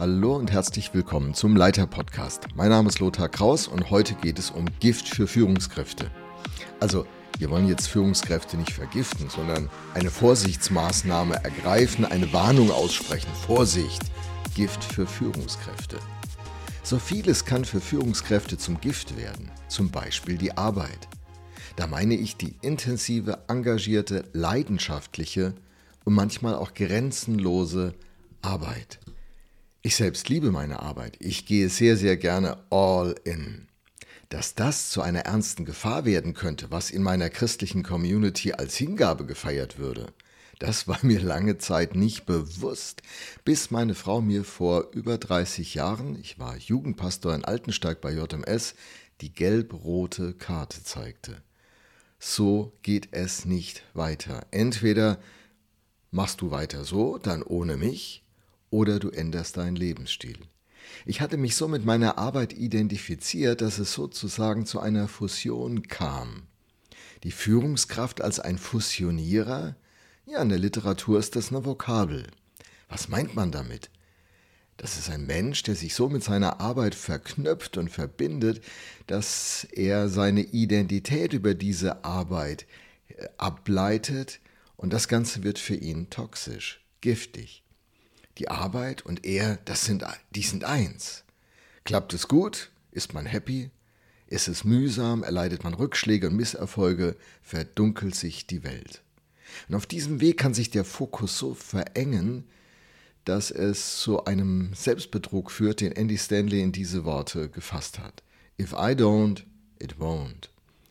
Hallo und herzlich willkommen zum Leiter Podcast. Mein Name ist Lothar Kraus und heute geht es um Gift für Führungskräfte. Also, wir wollen jetzt Führungskräfte nicht vergiften, sondern eine Vorsichtsmaßnahme ergreifen, eine Warnung aussprechen. Vorsicht, Gift für Führungskräfte. So vieles kann für Führungskräfte zum Gift werden, zum Beispiel die Arbeit. Da meine ich die intensive, engagierte, leidenschaftliche und manchmal auch grenzenlose Arbeit. Ich selbst liebe meine Arbeit. Ich gehe sehr, sehr gerne all in. Dass das zu einer ernsten Gefahr werden könnte, was in meiner christlichen Community als Hingabe gefeiert würde, das war mir lange Zeit nicht bewusst, bis meine Frau mir vor über 30 Jahren, ich war Jugendpastor in Altensteig bei JMS, die gelb-rote Karte zeigte. So geht es nicht weiter. Entweder machst du weiter so, dann ohne mich, oder du änderst deinen Lebensstil. Ich hatte mich so mit meiner Arbeit identifiziert, dass es sozusagen zu einer Fusion kam. Die Führungskraft als ein Fusionierer? Ja, in der Literatur ist das eine Vokabel. Was meint man damit? Das ist ein Mensch, der sich so mit seiner Arbeit verknüpft und verbindet, dass er seine Identität über diese Arbeit äh, ableitet und das Ganze wird für ihn toxisch, giftig. Die Arbeit und er, das sind, die sind eins. Klappt es gut, ist man happy, ist es mühsam, erleidet man Rückschläge und Misserfolge, verdunkelt sich die Welt. Und auf diesem Weg kann sich der Fokus so verengen, dass es zu einem Selbstbetrug führt, den Andy Stanley in diese Worte gefasst hat. If I don't, it won't.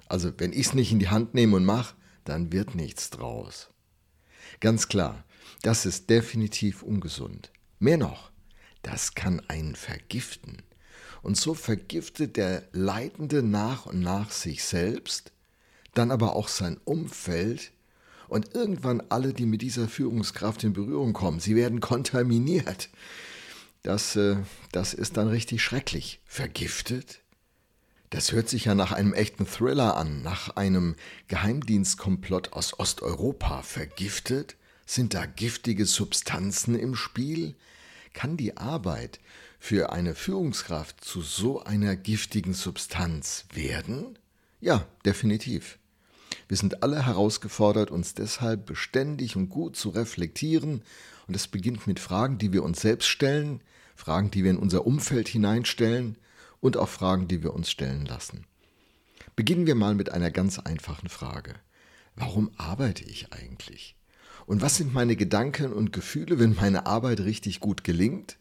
Also wenn ich es nicht in die Hand nehme und mache, dann wird nichts draus. Ganz klar, das ist definitiv ungesund. Mehr noch, das kann einen vergiften. Und so vergiftet der Leitende nach und nach sich selbst, dann aber auch sein Umfeld und irgendwann alle, die mit dieser Führungskraft in Berührung kommen. Sie werden kontaminiert. Das, äh, das ist dann richtig schrecklich. Vergiftet? Das hört sich ja nach einem echten Thriller an, nach einem Geheimdienstkomplott aus Osteuropa. Vergiftet? Sind da giftige Substanzen im Spiel? Kann die Arbeit für eine Führungskraft zu so einer giftigen Substanz werden? Ja, definitiv. Wir sind alle herausgefordert, uns deshalb beständig und gut zu reflektieren, und es beginnt mit Fragen, die wir uns selbst stellen, Fragen, die wir in unser Umfeld hineinstellen und auch Fragen, die wir uns stellen lassen. Beginnen wir mal mit einer ganz einfachen Frage. Warum arbeite ich eigentlich? Und was sind meine Gedanken und Gefühle, wenn meine Arbeit richtig gut gelingt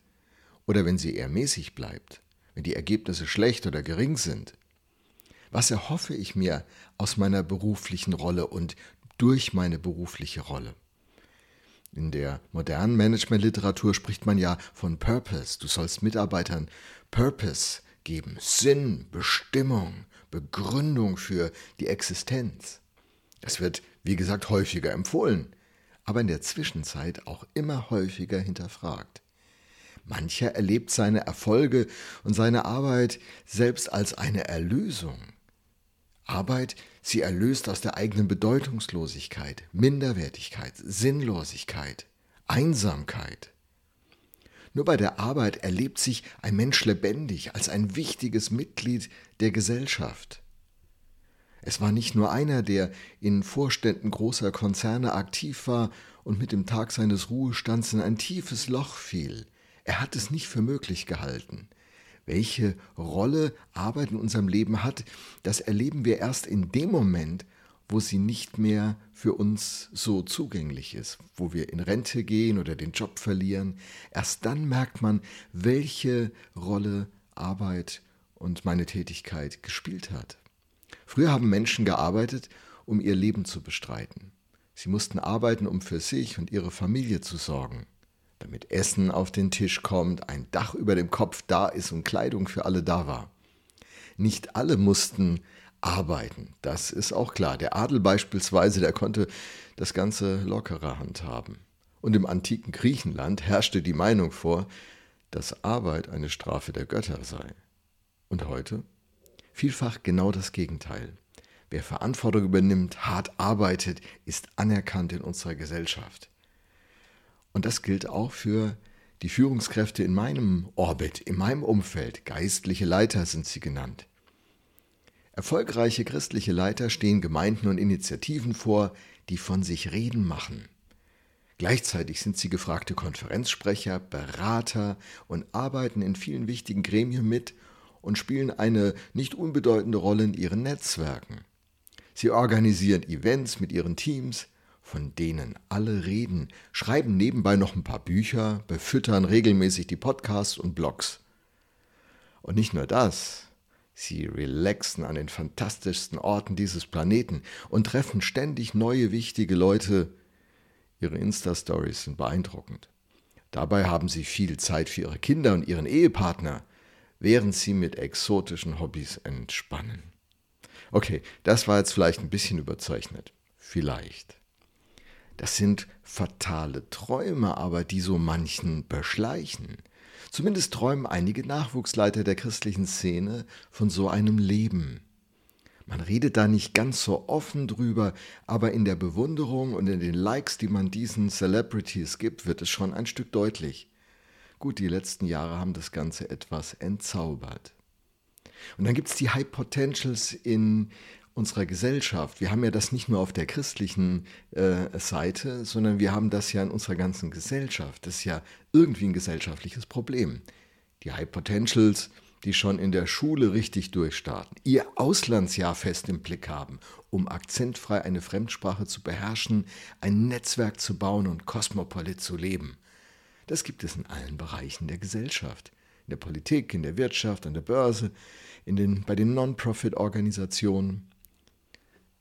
oder wenn sie eher mäßig bleibt, wenn die Ergebnisse schlecht oder gering sind? Was erhoffe ich mir aus meiner beruflichen Rolle und durch meine berufliche Rolle? In der modernen Managementliteratur spricht man ja von Purpose. Du sollst Mitarbeitern Purpose geben, Sinn, Bestimmung, Begründung für die Existenz. Das wird, wie gesagt, häufiger empfohlen aber in der Zwischenzeit auch immer häufiger hinterfragt. Mancher erlebt seine Erfolge und seine Arbeit selbst als eine Erlösung. Arbeit, sie erlöst aus der eigenen Bedeutungslosigkeit, Minderwertigkeit, Sinnlosigkeit, Einsamkeit. Nur bei der Arbeit erlebt sich ein Mensch lebendig als ein wichtiges Mitglied der Gesellschaft. Es war nicht nur einer, der in Vorständen großer Konzerne aktiv war und mit dem Tag seines Ruhestands in ein tiefes Loch fiel. Er hat es nicht für möglich gehalten. Welche Rolle Arbeit in unserem Leben hat, das erleben wir erst in dem Moment, wo sie nicht mehr für uns so zugänglich ist, wo wir in Rente gehen oder den Job verlieren. Erst dann merkt man, welche Rolle Arbeit und meine Tätigkeit gespielt hat. Früher haben Menschen gearbeitet, um ihr Leben zu bestreiten. Sie mussten arbeiten, um für sich und ihre Familie zu sorgen, damit Essen auf den Tisch kommt, ein Dach über dem Kopf da ist und Kleidung für alle da war. Nicht alle mussten arbeiten, das ist auch klar. Der Adel beispielsweise, der konnte das Ganze lockerer handhaben. Und im antiken Griechenland herrschte die Meinung vor, dass Arbeit eine Strafe der Götter sei. Und heute? Vielfach genau das Gegenteil. Wer Verantwortung übernimmt, hart arbeitet, ist anerkannt in unserer Gesellschaft. Und das gilt auch für Die Führungskräfte in meinem Orbit, in meinem Umfeld, geistliche Leiter sind sie genannt. Erfolgreiche christliche Leiter stehen Gemeinden und Initiativen vor, die von sich reden machen. Gleichzeitig sind sie gefragte Konferenzsprecher, Berater und arbeiten in vielen wichtigen Gremien mit und spielen eine nicht unbedeutende Rolle in ihren Netzwerken. Sie organisieren Events mit ihren Teams, von denen alle reden, schreiben nebenbei noch ein paar Bücher, befüttern regelmäßig die Podcasts und Blogs. Und nicht nur das, sie relaxen an den fantastischsten Orten dieses Planeten und treffen ständig neue wichtige Leute, Ihre Insta-Stories sind beeindruckend. Dabei haben sie viel Zeit für ihre Kinder und ihren Ehepartner, während sie mit exotischen Hobbys entspannen. Okay, das war jetzt vielleicht ein bisschen überzeichnet. Vielleicht. Das sind fatale Träume, aber die so manchen beschleichen. Zumindest träumen einige Nachwuchsleiter der christlichen Szene von so einem Leben. Man redet da nicht ganz so offen drüber, aber in der Bewunderung und in den Likes, die man diesen Celebrities gibt, wird es schon ein Stück deutlich. Gut, die letzten Jahre haben das Ganze etwas entzaubert. Und dann gibt es die High Potentials in unserer Gesellschaft. Wir haben ja das nicht nur auf der christlichen äh, Seite, sondern wir haben das ja in unserer ganzen Gesellschaft. Das ist ja irgendwie ein gesellschaftliches Problem. Die High Potentials, die schon in der Schule richtig durchstarten, ihr Auslandsjahr fest im Blick haben, um akzentfrei eine Fremdsprache zu beherrschen, ein Netzwerk zu bauen und kosmopolit zu leben. Das gibt es in allen Bereichen der Gesellschaft. In der Politik, in der Wirtschaft, an der Börse, in den, bei den Non-Profit-Organisationen.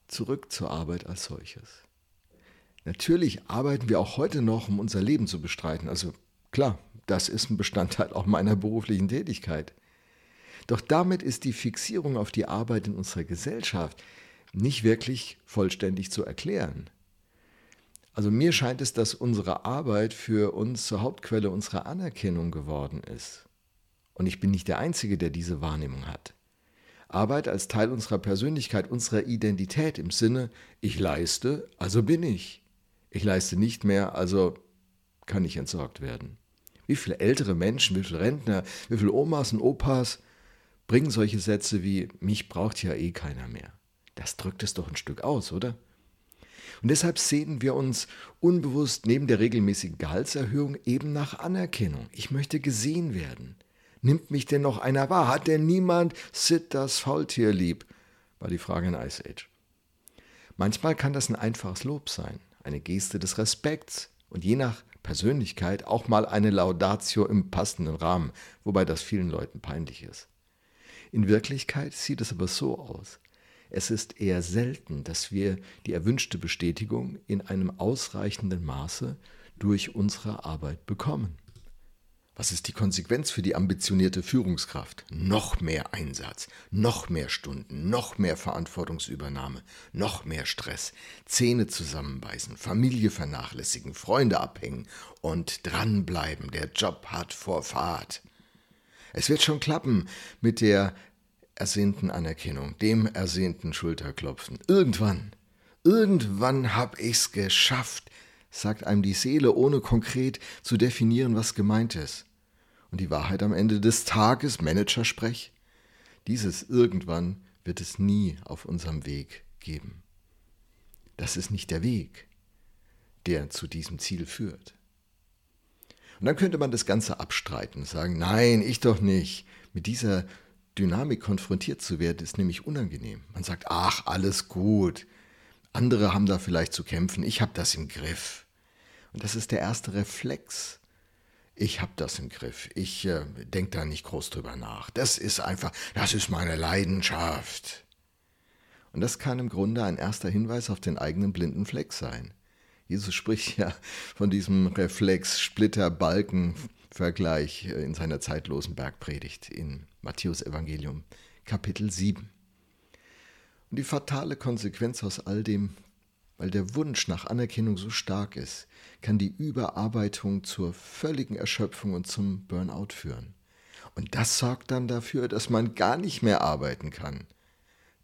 Zurück zur Arbeit als solches. Natürlich arbeiten wir auch heute noch, um unser Leben zu bestreiten. Also klar, das ist ein Bestandteil auch meiner beruflichen Tätigkeit. Doch damit ist die Fixierung auf die Arbeit in unserer Gesellschaft nicht wirklich vollständig zu erklären. Also mir scheint es, dass unsere Arbeit für uns zur Hauptquelle unserer Anerkennung geworden ist. Und ich bin nicht der Einzige, der diese Wahrnehmung hat. Arbeit als Teil unserer Persönlichkeit, unserer Identität im Sinne, ich leiste, also bin ich. Ich leiste nicht mehr, also kann ich entsorgt werden. Wie viele ältere Menschen, wie viele Rentner, wie viele Omas und Opas bringen solche Sätze wie mich braucht ja eh keiner mehr. Das drückt es doch ein Stück aus, oder? Und deshalb sehnen wir uns unbewusst neben der regelmäßigen Gehaltserhöhung eben nach Anerkennung. Ich möchte gesehen werden. Nimmt mich denn noch einer wahr? Hat denn niemand Sid das Faultier lieb? War die Frage in Ice Age. Manchmal kann das ein einfaches Lob sein, eine Geste des Respekts und je nach Persönlichkeit auch mal eine Laudatio im passenden Rahmen, wobei das vielen Leuten peinlich ist. In Wirklichkeit sieht es aber so aus. Es ist eher selten, dass wir die erwünschte Bestätigung in einem ausreichenden Maße durch unsere Arbeit bekommen. Was ist die Konsequenz für die ambitionierte Führungskraft? Noch mehr Einsatz, noch mehr Stunden, noch mehr Verantwortungsübernahme, noch mehr Stress, Zähne zusammenbeißen, Familie vernachlässigen, Freunde abhängen und dranbleiben. Der Job hat Vorfahrt. Es wird schon klappen mit der ersehnten Anerkennung, dem ersehnten Schulterklopfen. Irgendwann, irgendwann hab ich's geschafft, sagt einem die Seele, ohne konkret zu definieren, was gemeint ist. Und die Wahrheit am Ende des Tages, Managersprech, dieses irgendwann wird es nie auf unserem Weg geben. Das ist nicht der Weg, der zu diesem Ziel führt. Und dann könnte man das Ganze abstreiten sagen, nein, ich doch nicht. Mit dieser Dynamik konfrontiert zu werden, ist nämlich unangenehm. Man sagt, ach, alles gut. Andere haben da vielleicht zu kämpfen, ich habe das im Griff. Und das ist der erste Reflex. Ich habe das im Griff. Ich äh, denke da nicht groß drüber nach. Das ist einfach, das ist meine Leidenschaft. Und das kann im Grunde ein erster Hinweis auf den eigenen blinden Fleck sein. Jesus spricht ja von diesem Reflex Splitter-Balken-Vergleich äh, in seiner zeitlosen Bergpredigt in Matthäus Evangelium Kapitel 7. Und die fatale Konsequenz aus all dem, weil der Wunsch nach Anerkennung so stark ist, kann die Überarbeitung zur völligen Erschöpfung und zum Burnout führen. Und das sorgt dann dafür, dass man gar nicht mehr arbeiten kann.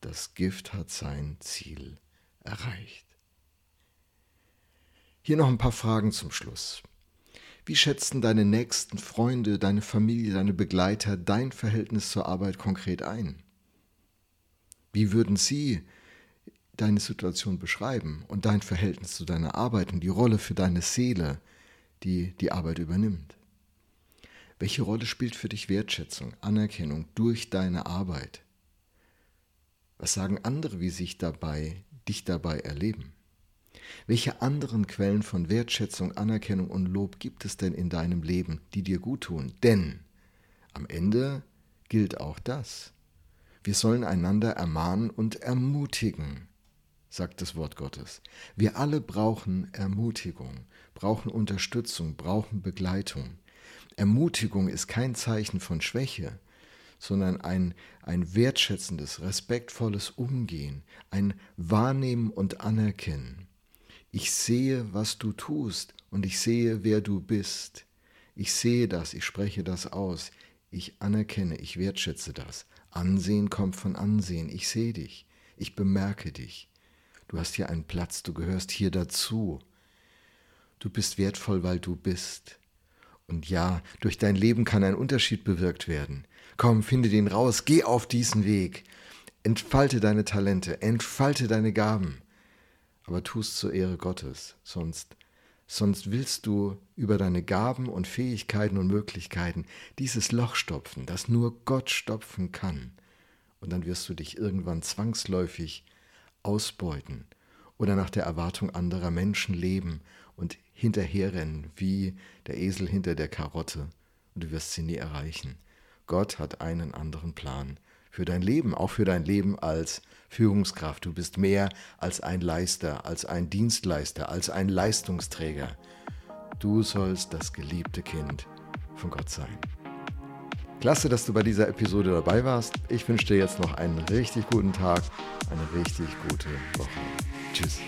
Das Gift hat sein Ziel erreicht. Hier noch ein paar Fragen zum Schluss. Wie schätzen deine nächsten Freunde, deine Familie, deine Begleiter dein Verhältnis zur Arbeit konkret ein? Wie würden sie deine Situation beschreiben und dein Verhältnis zu deiner Arbeit und die Rolle für deine Seele, die die Arbeit übernimmt? Welche Rolle spielt für dich Wertschätzung, Anerkennung durch deine Arbeit? Was sagen andere, wie sich dabei, dich dabei erleben? Welche anderen Quellen von Wertschätzung, Anerkennung und Lob gibt es denn in deinem Leben, die dir gut tun? Denn am Ende gilt auch das. Wir sollen einander ermahnen und ermutigen, sagt das Wort Gottes. Wir alle brauchen Ermutigung, brauchen Unterstützung, brauchen Begleitung. Ermutigung ist kein Zeichen von Schwäche, sondern ein, ein wertschätzendes, respektvolles Umgehen, ein Wahrnehmen und Anerkennen. Ich sehe, was du tust und ich sehe, wer du bist. Ich sehe das, ich spreche das aus. Ich anerkenne, ich wertschätze das. Ansehen kommt von Ansehen. Ich sehe dich, ich bemerke dich. Du hast hier einen Platz, du gehörst hier dazu. Du bist wertvoll, weil du bist. Und ja, durch dein Leben kann ein Unterschied bewirkt werden. Komm, finde den raus, geh auf diesen Weg. Entfalte deine Talente, entfalte deine Gaben aber tust zur Ehre Gottes, sonst, sonst willst du über deine Gaben und Fähigkeiten und Möglichkeiten dieses Loch stopfen, das nur Gott stopfen kann. Und dann wirst du dich irgendwann zwangsläufig ausbeuten oder nach der Erwartung anderer Menschen leben und hinterherrennen wie der Esel hinter der Karotte und du wirst sie nie erreichen. Gott hat einen anderen Plan für dein Leben, auch für dein Leben als Führungskraft. Du bist mehr als ein Leister, als ein Dienstleister, als ein Leistungsträger. Du sollst das geliebte Kind von Gott sein. Klasse, dass du bei dieser Episode dabei warst. Ich wünsche dir jetzt noch einen richtig guten Tag, eine richtig gute Woche. Tschüss.